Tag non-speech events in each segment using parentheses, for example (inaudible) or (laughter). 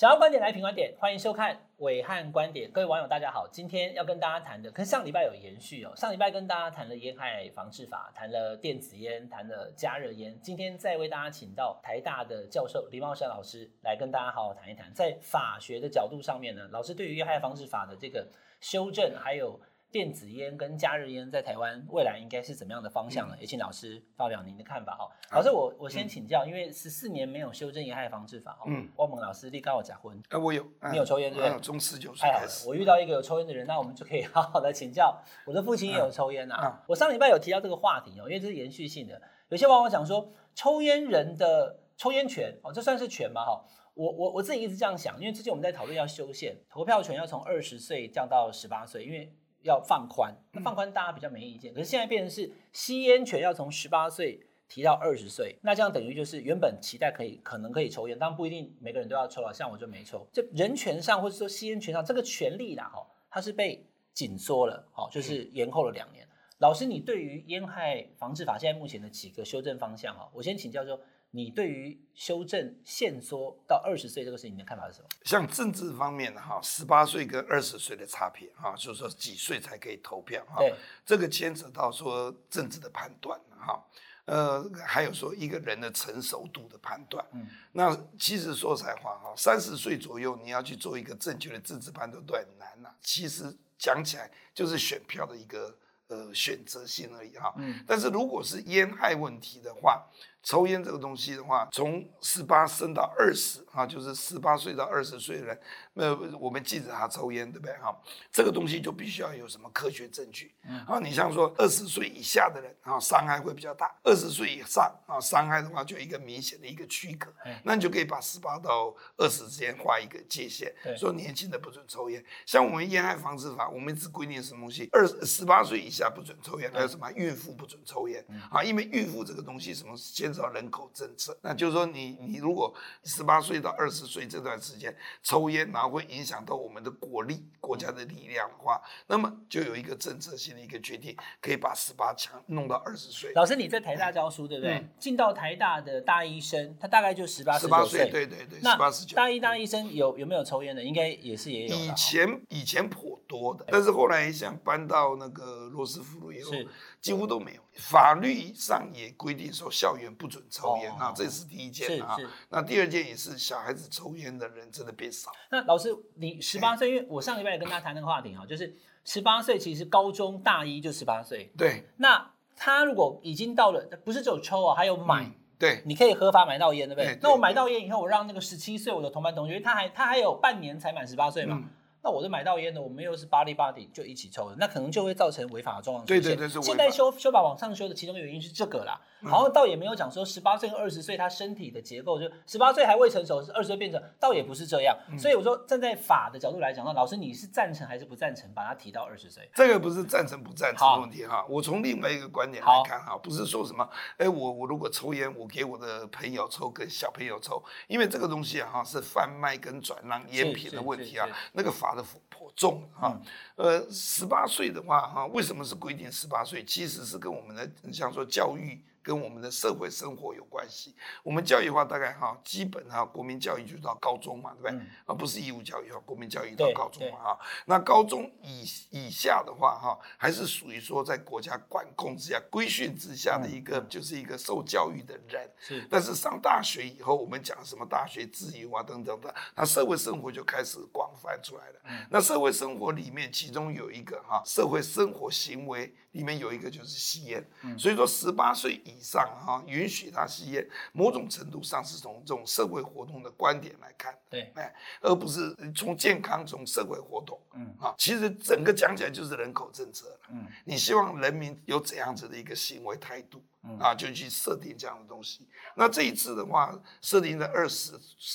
想要观点来评观点，欢迎收看伟汉观点。各位网友大家好，今天要跟大家谈的，跟上礼拜有延续哦。上礼拜跟大家谈了烟害防治法，谈了电子烟，谈了加热烟。今天再为大家请到台大的教授李茂山老师来跟大家好好谈一谈，在法学的角度上面呢，老师对于烟害防治法的这个修正，还有。电子烟跟加热烟在台湾未来应该是怎么样的方向呢？也请老师发表您的看法哈。老师，我我先请教，因为十四年没有修正烟害防治法哈。嗯。汪蒙老师，立刚好假婚？哎，我有。你有抽烟对不对？从十九岁开始。我遇到一个有抽烟的人，那我们就可以好好的请教。我的父亲也有抽烟呐。我上礼拜有提到这个话题哦，因为这是延续性的。有些网友讲说，抽烟人的抽烟权哦，这算是权吗？哈，我我我自己一直这样想，因为之前我们在讨论要修宪，投票权要从二十岁降到十八岁，因为。要放宽，那放宽大家比较没意见。可是现在变成是吸烟权要从十八岁提到二十岁，那这样等于就是原本期待可以可能可以抽烟，但不一定每个人都要抽啊。像我就没抽。这人权上或者说吸烟权上这个权利啦，哈，它是被紧缩了，好，就是延后了两年。老师，你对于烟害防治法现在目前的几个修正方向，哈，我先请教说。你对于修正限缩到二十岁这个事情，你的看法是什么？像政治方面哈，十八岁跟二十岁的差别哈，就是说几岁才可以投票哈？对，这个牵扯到说政治的判断哈，呃，还有说一个人的成熟度的判断。嗯，那其实说实在话哈，三十岁左右你要去做一个正确的政治判断都很难呐。其实讲起来就是选票的一个呃选择性而已哈。嗯，但是如果是烟害问题的话。抽烟这个东西的话，从十八升到二十啊，就是十八岁到二十岁的人，那我们禁止他抽烟，对不对？哈，这个东西就必须要有什么科学证据。啊，你像说二十岁以下的人啊，伤害会比较大；二十岁以上啊，伤害的话就一个明显的一个区隔。那你就可以把十八到二十之间画一个界限，说年轻的不准抽烟。像我们烟害防治法，我们只规定什么东西？二十八岁以下不准抽烟，还有什么孕妇不准抽烟啊？因为孕妇这个东西什么先。到人口政策，那就是说你，你你如果十八岁到二十岁这段时间抽烟，然后会影响到我们的国力、国家的力量的话，那么就有一个政策性的一个决定，可以把十八强弄到二十岁。老师，你在台大教书，对不对？进、嗯、到台大的大医生，他大概就十八、十八岁。对对对，十八十九。大一、大医生有有没有抽烟的？应该也是也有。以前以前颇多的，但是后来想搬到那个罗斯福路以后，几乎都没有。法律上也规定说校园不准抽烟啊，这是第一件啊。那第二件也是小孩子抽烟的人真的变少。那老师，你十八岁，因为我上礼拜也跟大家谈那个话题哈，就是十八岁其实高中大一就十八岁。对。那他如果已经到了，不是只有抽啊，还有买。嗯、对。你可以合法买到烟，对不对？对，那我买到烟以后，我让那个十七岁我的同班同学，他还他还有半年才满十八岁嘛。嗯那我都买到烟的，我们又是 body body 就一起抽的，那可能就会造成违法的状况出现。对对对，现在修修法往上修的其中原因是这个啦，好像倒也没有讲说十八岁跟二十岁他身体的结构就十八岁还未成熟，是二十岁变成，倒也不是这样。所以我说站在法的角度来讲，那老师你是赞成还是不赞成把它提到二十岁？这个不是赞成不赞成的问题哈，我从另外一个观点来看哈，不是说什么，哎我我如果抽烟，我给我的朋友抽，跟小朋友抽，因为这个东西哈是贩卖跟转让烟品的问题啊，那个法的颇重。啊，呃，十八岁的话，哈，为什么是规定十八岁？其实是跟我们的，像说教育。跟我们的社会生活有关系。我们教育的话，大概哈，基本哈，国民教育就到高中嘛，对不对？而、嗯、不是义务教育哈，国民教育到高中嘛哈。那高中以以下的话哈，还是属于说在国家管控之下、规训之下的一个，嗯、就是一个受教育的人。是。但是上大学以后，我们讲什么大学自由啊等等的，那社会生活就开始广泛出来了。嗯。那社会生活里面，其中有一个哈，社会生活行为里面有一个就是吸烟。嗯。所以说十八岁以上哈，允许他吸烟，某种程度上是从这种社会活动的观点来看，对，哎，而不是从健康、从社会活动，嗯，啊，其实整个讲起来就是人口政策了，嗯，你希望人民有怎样子的一个行为态度，嗯，啊，就去设定这样的东西。那这一次的话，设定在二十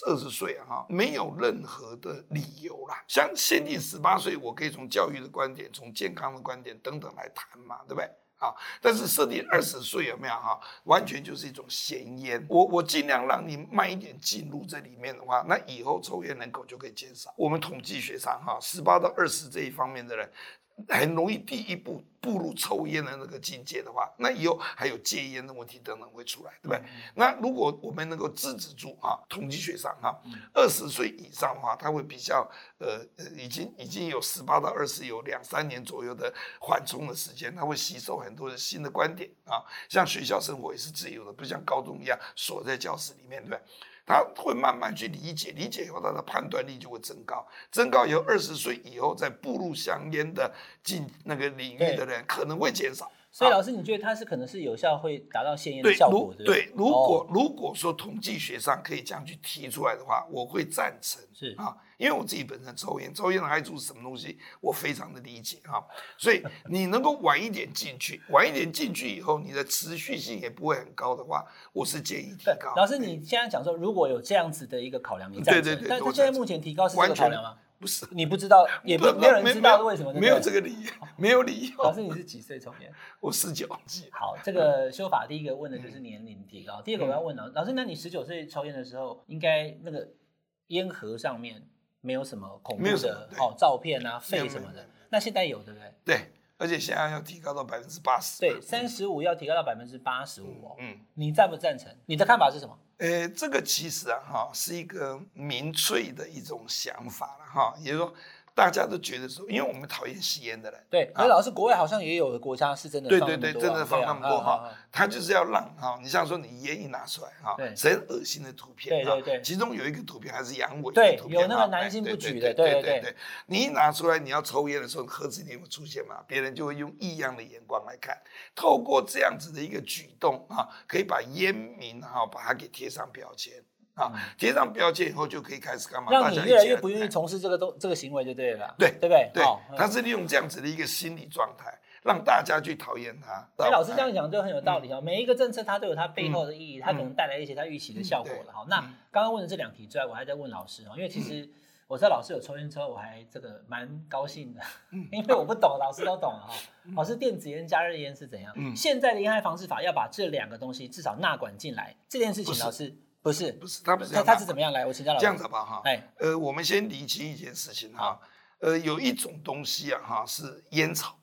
二十岁哈，没有任何的理由啦。像限定十八岁，我可以从教育的观点、从健康的观点等等来谈嘛，对不对？啊，但是设定二十岁有没有哈？完全就是一种闲烟。我我尽量让你慢一点进入这里面的话，那以后抽烟人口就可以减少。我们统计学上哈，十八到二十这一方面的人，很容易第一步步入抽烟的那个境界的话，那以后还有戒烟的问题等等会出来，对不对？嗯、那如果我们能够制止住啊，统计学上哈，二十岁以上的话，他会比较呃呃，已经已经有十八到二十有两三年左右的缓冲的时间，他会吸收很多的新的观点啊，像学校生活也是自由的，不像高中一样锁在教室里面，对不对？他会慢慢去理解，理解以后他的判断力就会增高，增高以后二十岁以后再步入香烟的进那个领域的人可能会减少。所以老师，你觉得它是可能是有效，会达到限烟的效果的？对，如果如果说统计学上可以这样去提出来的话，我会赞成。是啊，因为我自己本身抽烟，抽烟的害处是什么东西，我非常的理解啊。所以 (laughs) 你能够晚一点进去，晚一点进去以后，你的持续性也不会很高的话，我是建议提高。老师，你现在讲说，如果有这样子的一个考量，你赞成？对对对。但是现在目前提高是这个考量吗？不是，你不知道，(laughs) 也不没有人知道为什么，没有这个理由，没有理由。老师，你是几岁抽烟？(laughs) 我十九。(laughs) 好，这个修法第一个问的就是年龄提高。第二个我要问老老师，那你十九岁抽烟的时候，应该那个烟盒上面没有什么恐怖的哦照片啊、肺什么的。那现在有对不对？对，而且现在要提高到百分之八十。对，三十五要提高到百分之八十五哦。嗯，你赞不赞成？你的看法是什么？呃，这个其实啊，哈，是一个民粹的一种想法了哈，也就是说。大家都觉得说，因为我们讨厌吸烟的人，对。可是老师，国外好像也有的国家是真的，对对对，真的放那么多哈。他就是要让哈，你像说你烟一拿出来哈，很恶心的图片，对对对。其中有一个图片还是阳痿的图片，有那个男性不举的，对对对。你一拿出来，你要抽烟的时候，盒子里面会出现嘛？别人就会用异样的眼光来看。透过这样子的一个举动啊，可以把烟民哈把它给贴上标签。啊，贴上标签以后就可以开始干嘛？让你越来越不愿意从事这个东这个行为就对了。对，对不对？对，他是利用这样子的一个心理状态，让大家去讨厌他。哎，老师这样讲就很有道理哦。每一个政策它都有它背后的意义，它可能带来一些它预期的效果了。好，那刚刚问的这两题之外，我还在问老师哦，因为其实我知道老师有抽烟之后，我还这个蛮高兴的，(laughs) 因为我不懂，老师都懂了哈。老师，电子烟、加热烟是怎样？现在的烟害防治法要把这两个东西至少纳管进来，这件事情，老师。不是不是，他不是这样，他是怎么样？来？我请教老师。这样子吧，哈，哎，呃，我们先理清一件事情哈，呃，有一种东西啊，哈，是烟草，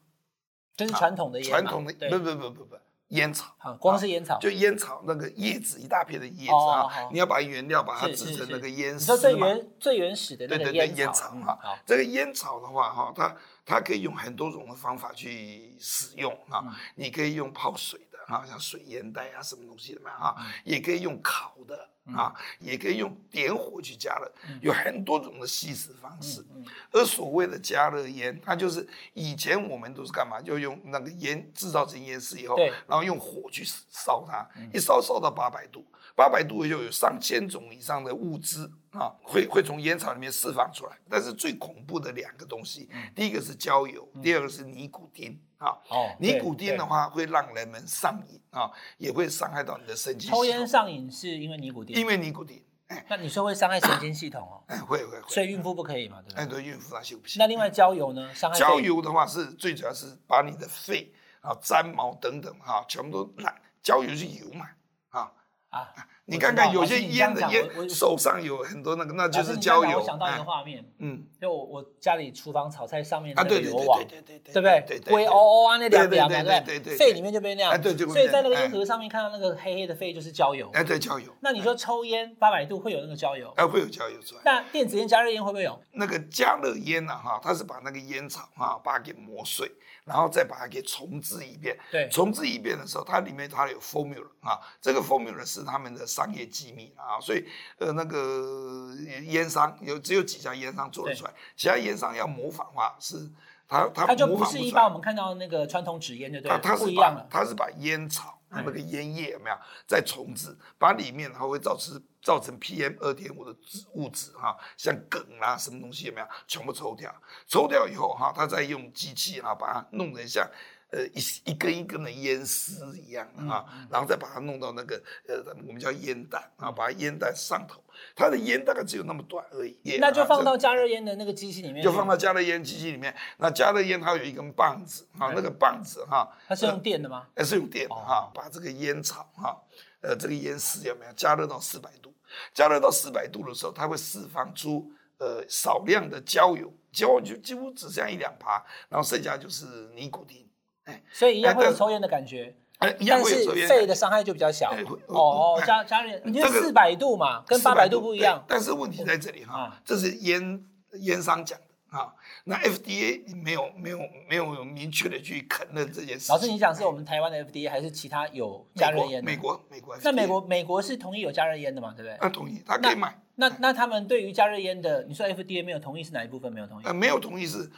这是传统的烟，传统的，不不不不不，烟草，光是烟草，就烟草那个叶子一大片的叶子啊，你要把原料把它制成那个烟丝，你说最原最原始的那个烟草哈，这个烟草的话哈，它它可以用很多种的方法去使用啊，你可以用泡水的啊，像水烟袋啊，什么东西的嘛哈，也可以用烤的。啊，也可以用点火去加热，有很多种的吸食方式。而所谓的加热烟，它就是以前我们都是干嘛？就用那个烟制造成烟丝以后，然后用火去烧它，一烧烧到八百度，八百度就有上千种以上的物质啊，会会从烟草里面释放出来。但是最恐怖的两个东西，第一个是焦油，第二个是尼古丁。啊，哦，尼古丁的话会让人们上瘾啊，也会伤害到你的神经。抽烟上瘾是因为尼古丁？因为尼古丁，哎，那你说会伤害神经系统哦？哎，会会会。所以孕妇不可以嘛？对不对？哎，对，孕妇那些不行。那另外焦油呢？伤害焦油的话是最主要是把你的肺啊、粘毛等等哈，全部都烂。焦油是油嘛？啊啊。你看看有些烟的烟手上有很多那个，那就是焦油。我想到一个画面，嗯，就我我家里厨房炒菜上面那个油网，对对对对，对不对？灰哦哦啊，那两两嘛，对对对，肺里面就被那样，对对，所以在那个烟盒上面看到那个黑黑的肺就是焦油，哎，对，焦油。那你说抽烟八百度会有那个焦油？哎，会有焦油出来。那电子烟、加热烟会不会有？那个加热烟呢？哈，它是把那个烟草哈，把它给磨碎，然后再把它给重置一遍。对，重置一遍的时候，它里面它有 formula 啊，这个 formula 是他们的商业机密。啊，所以呃，那个烟商有只有几家烟商做得出来，其他烟商要模仿的话是，他他他就不是一般我们看到那个传统纸烟的，对，它不一样的，它是把烟草那个烟叶有没有再重置，把里面它会造成造成 PM 二点五的物质哈，像梗啊什么东西有没有全部抽掉，抽掉以后哈，它再用机器啊把它弄成像。呃，一一根一根的烟丝一样啊，然后再把它弄到那个呃，我们叫烟弹啊，把它烟弹上头，它的烟大概只有那么短而已。那就放到加热烟的那个机器里面。就放到加热烟机器里面。那加热烟它有一根棒子啊，那个棒子哈，它是用电的吗？还是用电的哈，把这个烟草哈，呃，这个烟丝有没有加热到四百度？加热到四百度的时候，它会释放出呃少量的焦油。焦油就几乎只剩下一两趴，然后剩下就是尼古丁，哎，所以一样会有抽烟的感觉。但是肺的伤害就比较小哦哦，加加热烟，因为四百度嘛，跟八百度不一样。但是问题在这里哈，这是烟烟商讲的啊。那 FDA 没有没有没有明确的去肯认这件事。老师，你讲是我们台湾的 FDA 还是其他有加热烟？美国美国。那美国美国是同意有加热烟的嘛？对不对？那同意，他可以买。那那他们对于加热烟的，你说 FDA 没有同意是哪一部分没有同意？呃，没有同意是。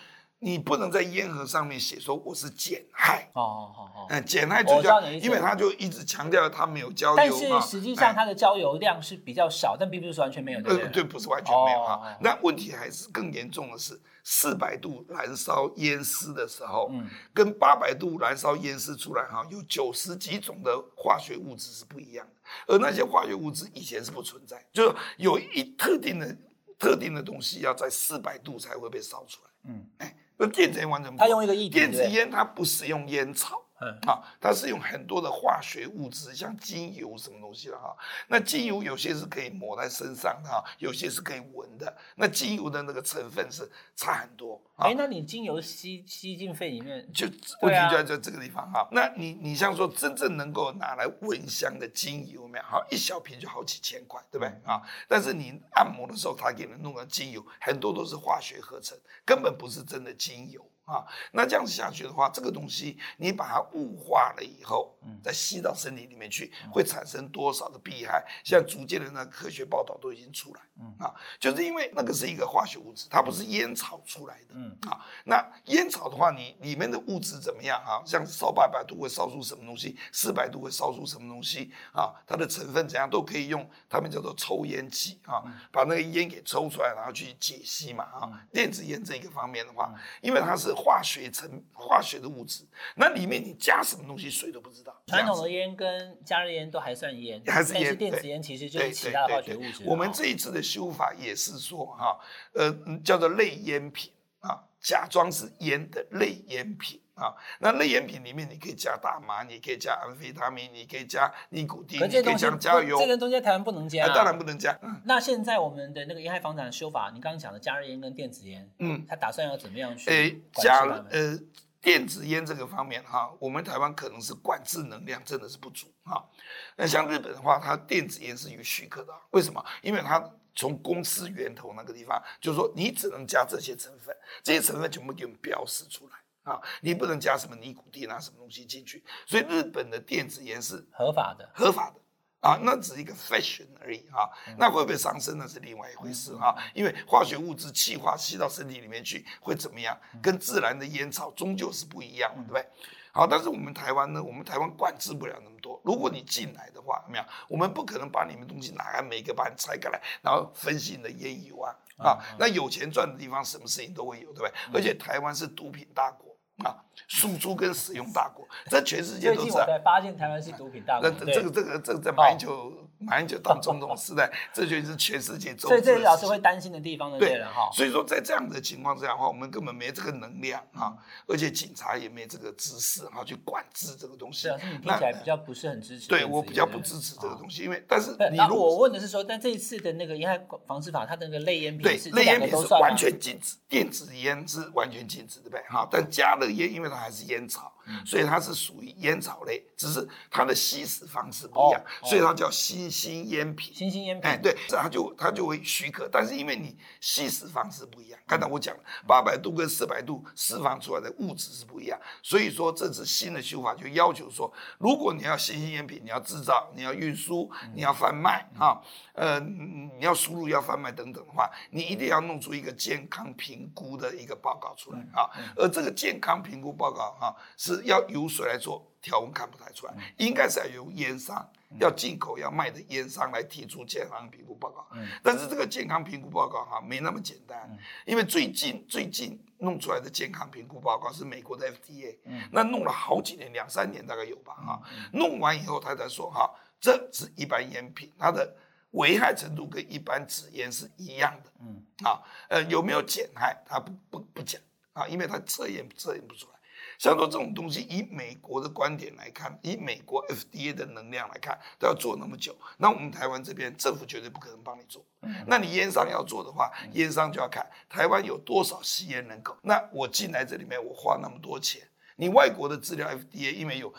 你不能在烟盒上面写说我是减害。哦哦哦，嗯，减害最重要，因为他就一直强调他没有焦油，但是实际上它的焦油量是比较少，但并不是完全没有的。呃，对，不是完全没有啊。那问题还是更严重的是，四百度燃烧烟丝的时候，嗯，跟八百度燃烧烟丝出来哈，有九十几种的化学物质是不一样的，而那些化学物质以前是不存在，就是有一特定的特定的东西要在四百度才会被烧出来，嗯，哎。那电子烟完全不，他用一个液体，电子烟它不使用烟草。嗯，好，它是用很多的化学物质，像精油什么东西的哈。那精油有些是可以抹在身上的哈，有些是可以闻的。那精油的那个成分是差很多。哎，那你精油吸吸进肺里面，就问题就在这这个地方哈。那你你像说真正能够拿来闻香的精油没有？好，一小瓶就好几千块，对不对啊？但是你按摩的时候，他给你弄个精油，很多都是化学合成，根本不是真的精油。啊，那这样子下去的话，这个东西你把它雾化了以后，再吸到身体里面去，会产生多少的弊害？现在逐渐的那科学报道都已经出来，啊，就是因为那个是一个化学物质，它不是烟草出来的，啊，那烟草的话，你里面的物质怎么样啊？像烧八百度会烧出什么东西，四百度会烧出什么东西啊？它的成分怎样都可以用，他们叫做抽烟器啊，把那个烟给抽出来，然后去解析嘛，啊，电子烟这一个方面的话，因为它是。化学成化学的物质，那里面你加什么东西，谁都不知道。传统的烟跟加热烟都还算烟，还是烟。但是电子烟其实就是其他的化学物质。我们这一次的修法也是说哈，呃，叫做类烟品啊，假装是烟的类烟品啊。那类烟品里面你可以加大麻，你可以加安非他命，你可以加尼古丁，你可以加加油。这个东西在台湾不能加，当然不能加。那现在我们的那个烟害防治的修法，你刚刚讲的加热烟跟电子烟，嗯，他打算要怎么样去？诶，加呃电子烟这个方面哈，我们台湾可能是管制能量真的是不足哈。那像日本的话，它电子烟是有许可的，为什么？因为它从公司源头那个地方，就是说你只能加这些成分，这些成分全部给我们标示出来。啊，你不能加什么尼古丁啊，什么东西进去，所以日本的电子烟是合法的，合法的啊，那只是一个 fashion 而已啊，那会不会伤身那是另外一回事啊，因为化学物质气化吸到身体里面去会怎么样，跟自然的烟草终究是不一样的，对不对？好，但是我们台湾呢，我们台湾管制不了那么多，如果你进来的话，怎么样？我们不可能把你们东西拿来每个把你拆开来，然后分析你的烟油啊啊，那有钱赚的地方，什么事情都会有，对不对？而且台湾是毒品大国。啊，输出跟使用大国，在全世界都是。最近我才发现台湾是毒品大国。那这个这个这个在马英九马英九当总统时代，这就是全世界。所以这是老师会担心的地方的对了哈。所以说在这样的情况之下的话，我们根本没这个能量啊，而且警察也没这个知识哈去管制这个东西。你听起来比较不是很支持。对我比较不支持这个东西，因为但是你如果我问的是说，但这一次的那个烟害防治法，它的那个类烟品是类烟品是完全禁止，电子烟是完全禁止，对不对？哈，但加热烟因为它还是。烟草，所以它是属于烟草类，只是它的吸食方式不一样，所以它叫新兴烟品。新兴烟品，哎，对，这它就它就会许可，但是因为你吸食方式不一样，刚才我讲了，八百度跟四百度释放出来的物质是不一样，所以说这次新的修法就要求说，如果你要新兴烟品，你要制造，你要运输，你要贩卖啊，呃，你要输入要贩卖等等的话，你一定要弄出一个健康评估的一个报告出来啊，而这个健康评估报告。啊，是要由谁来做？条文看不太出来，应该是要由烟商，要进口要卖的烟商来提出健康评估报告。但是这个健康评估报告哈，没那么简单，因为最近最近弄出来的健康评估报告是美国的 FDA，那弄了好几年，两三年大概有吧哈。弄完以后他才说哈，这是一般烟品，它的危害程度跟一般纸烟是一样的。嗯，啊，呃，有没有减害他不不不讲啊，因为他测验测验不出来。像说这种东西，以美国的观点来看，以美国 FDA 的能量来看，都要做那么久，那我们台湾这边政府绝对不可能帮你做。那你烟商要做的话，烟商就要看台湾有多少吸烟人口。那我进来这里面，我花那么多钱，你外国的资料 FDA 因为有。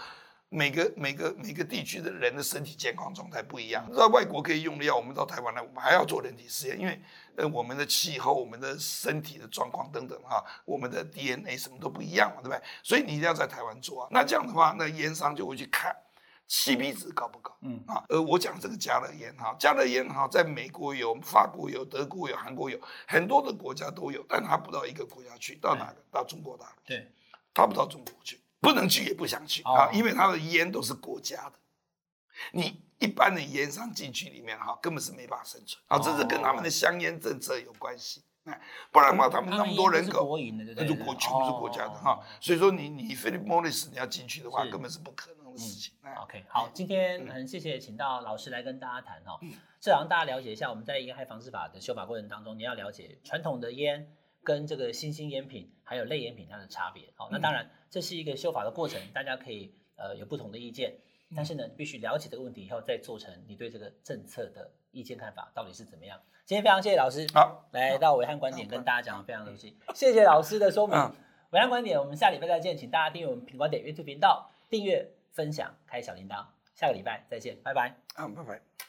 每个每个每个地区的人的身体健康状态不一样，在外国可以用的药，我们到台湾来，我们还要做人体实验，因为呃我们的气候、我们的身体的状况等等哈，我们的 DNA 什么都不一样嘛，对不对？所以你一定要在台湾做啊。那这样的话，那烟商就会去看 CP 值高不高，嗯啊。呃我讲这个加热烟哈，加热烟哈，在美国有、法国有、德国有、韩国有很多的国家都有，但它不到一个国家去，到哪个？到中国大陆？对，它不到中国去。不能去也不想去啊，因为他的烟都是国家的，你一般的烟商进去里面哈，根本是没法生存啊，这是跟他们的香烟政策有关系，不然的话他们那么多人口，那就国全部是国家的哈，所以说你你 Philip Morris 你要进去的话，根本是不可能的事情。OK，好，今天很谢谢请到老师来跟大家谈哈，这让大家了解一下我们在烟害防治法的修法过程当中，你要了解传统的烟。跟这个新兴烟品还有类烟品它的差别，好，那当然这是一个修法的过程，大家可以呃有不同的意见，但是呢，必须了解这个问题以后再做成你对这个政策的意见看法到底是怎么样。今天非常谢谢老师，好，来到暐瀚观点跟大家讲的非常的细，谢谢老师的说明。暐瀚观点，我们下礼拜再见，请大家订阅我们品观点 YouTube 频道，订阅、分享、开小铃铛，下个礼拜再见，拜拜。嗯，拜拜。